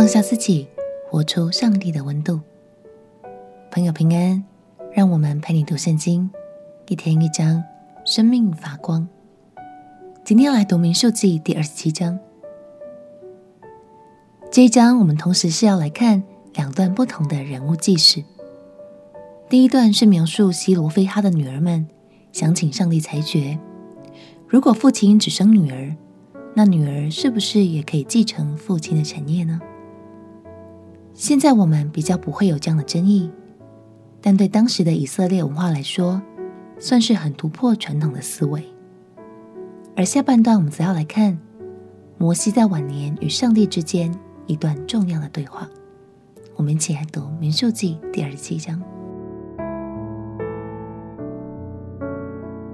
放下自己，活出上帝的温度。朋友平安，让我们陪你读圣经，一天一章，生命发光。今天来读民数记第二十七章。这一章我们同时是要来看两段不同的人物记事。第一段是描述西罗非哈的女儿们想请上帝裁决，如果父亲只生女儿，那女儿是不是也可以继承父亲的产业呢？现在我们比较不会有这样的争议，但对当时的以色列文化来说，算是很突破传统的思维。而下半段我们则要来看摩西在晚年与上帝之间一段重要的对话。我们一起来读《民数记》第二十七章。《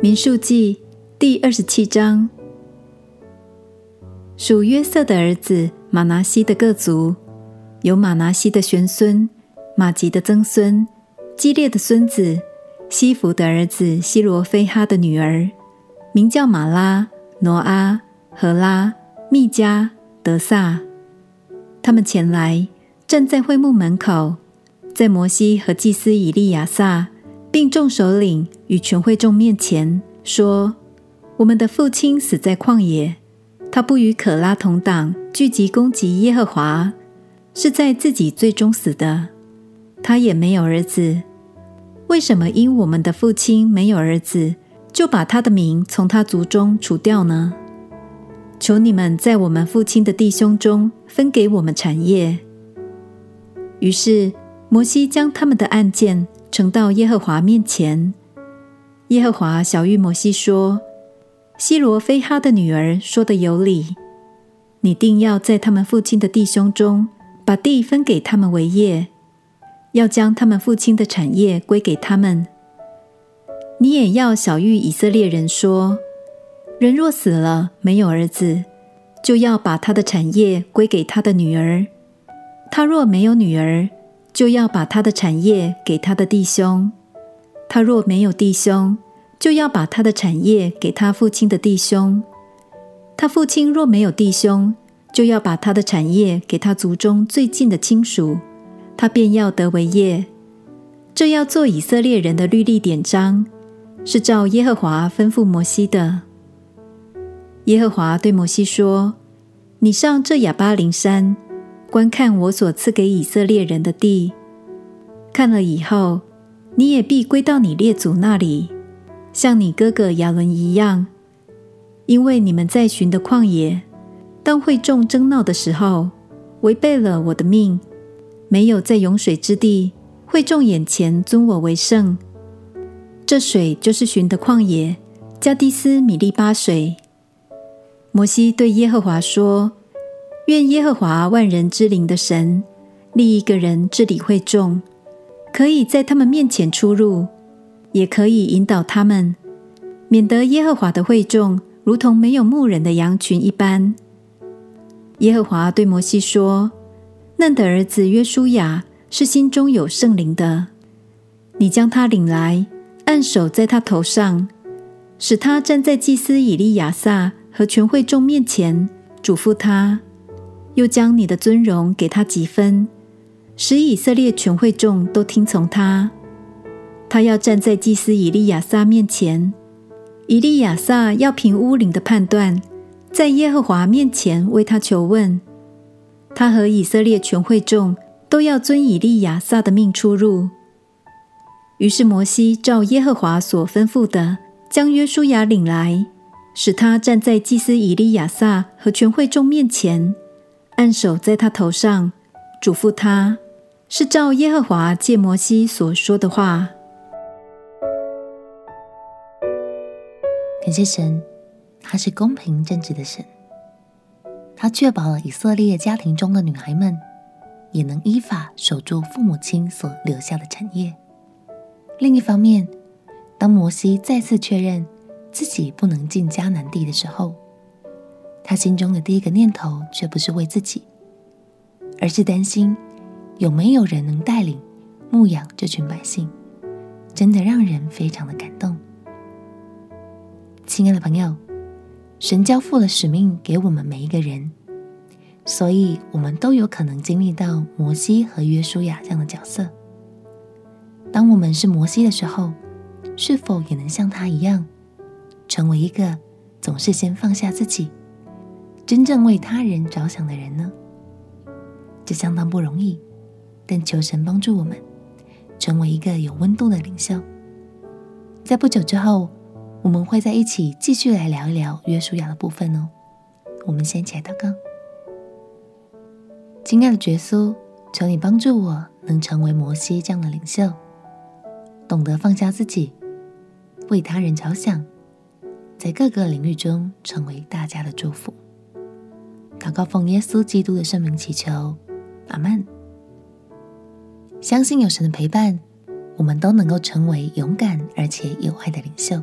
民数记》第二十七章。属约瑟的儿子马拿西的各族，有玛拿西的玄孙、玛吉的曾孙、基列的孙子、西弗的儿子西罗非哈的女儿，名叫玛拉、挪阿、何拉、密加、德萨。他们前来站在会幕门口，在摩西和祭司以利亚撒，并众首领与全会众面前说：“我们的父亲死在旷野。”他不与可拉同党聚集攻击耶和华，是在自己最终死的。他也没有儿子。为什么因我们的父亲没有儿子，就把他的名从他族中除掉呢？求你们在我们父亲的弟兄中分给我们产业。于是摩西将他们的案件呈到耶和华面前。耶和华晓諭摩西说。西罗非哈的女儿说的有理，你定要在他们父亲的弟兄中把地分给他们为业，要将他们父亲的产业归给他们。你也要晓諭以色列人说：人若死了没有儿子，就要把他的产业归给他的女儿；他若没有女儿，就要把他的产业给他的弟兄；他若没有弟兄，就要把他的产业给他父亲的弟兄，他父亲若没有弟兄，就要把他的产业给他族中最近的亲属，他便要得为业。这要做以色列人的律例典章，是照耶和华吩咐摩西的。耶和华对摩西说：“你上这亚巴琳山，观看我所赐给以色列人的地，看了以后，你也必归到你列祖那里。”像你哥哥亚伦一样，因为你们在寻的旷野，当会众争闹的时候，违背了我的命，没有在涌水之地会众眼前尊我为圣。这水就是寻的旷野，加低斯米利巴水。摩西对耶和华说：“愿耶和华万人之灵的神立一个人治理会众，可以在他们面前出入。”也可以引导他们，免得耶和华的会众如同没有牧人的羊群一般。耶和华对摩西说：“嫩的儿子约书亚是心中有圣灵的，你将他领来，按手在他头上，使他站在祭司以利亚撒和全会众面前，嘱咐他，又将你的尊荣给他几分，使以色列全会众都听从他。”他要站在祭司以利亚撒面前，以利亚撒要凭乌灵的判断，在耶和华面前为他求问。他和以色列全会众都要遵以利亚撒的命出入。于是摩西照耶和华所吩咐的，将约书亚领来，使他站在祭司以利亚撒和全会众面前，按手在他头上，嘱咐他，是照耶和华借摩西所说的话。感谢神，他是公平正直的神，他确保了以色列家庭中的女孩们也能依法守住父母亲所留下的产业。另一方面，当摩西再次确认自己不能进迦南地的时候，他心中的第一个念头却不是为自己，而是担心有没有人能带领牧养这群百姓，真的让人非常的感动。亲爱的朋友，神交付了使命给我们每一个人，所以我们都有可能经历到摩西和约书亚这样的角色。当我们是摩西的时候，是否也能像他一样，成为一个总是先放下自己，真正为他人着想的人呢？这相当不容易，但求神帮助我们，成为一个有温度的领袖。在不久之后，我们会在一起继续来聊一聊约书亚的部分哦。我们先起来祷告，亲爱的耶稣，求你帮助我能成为摩西这样的领袖，懂得放下自己，为他人着想，在各个领域中成为大家的祝福。祷告奉耶稣基督的圣名祈求，阿门。相信有神的陪伴，我们都能够成为勇敢而且有爱的领袖。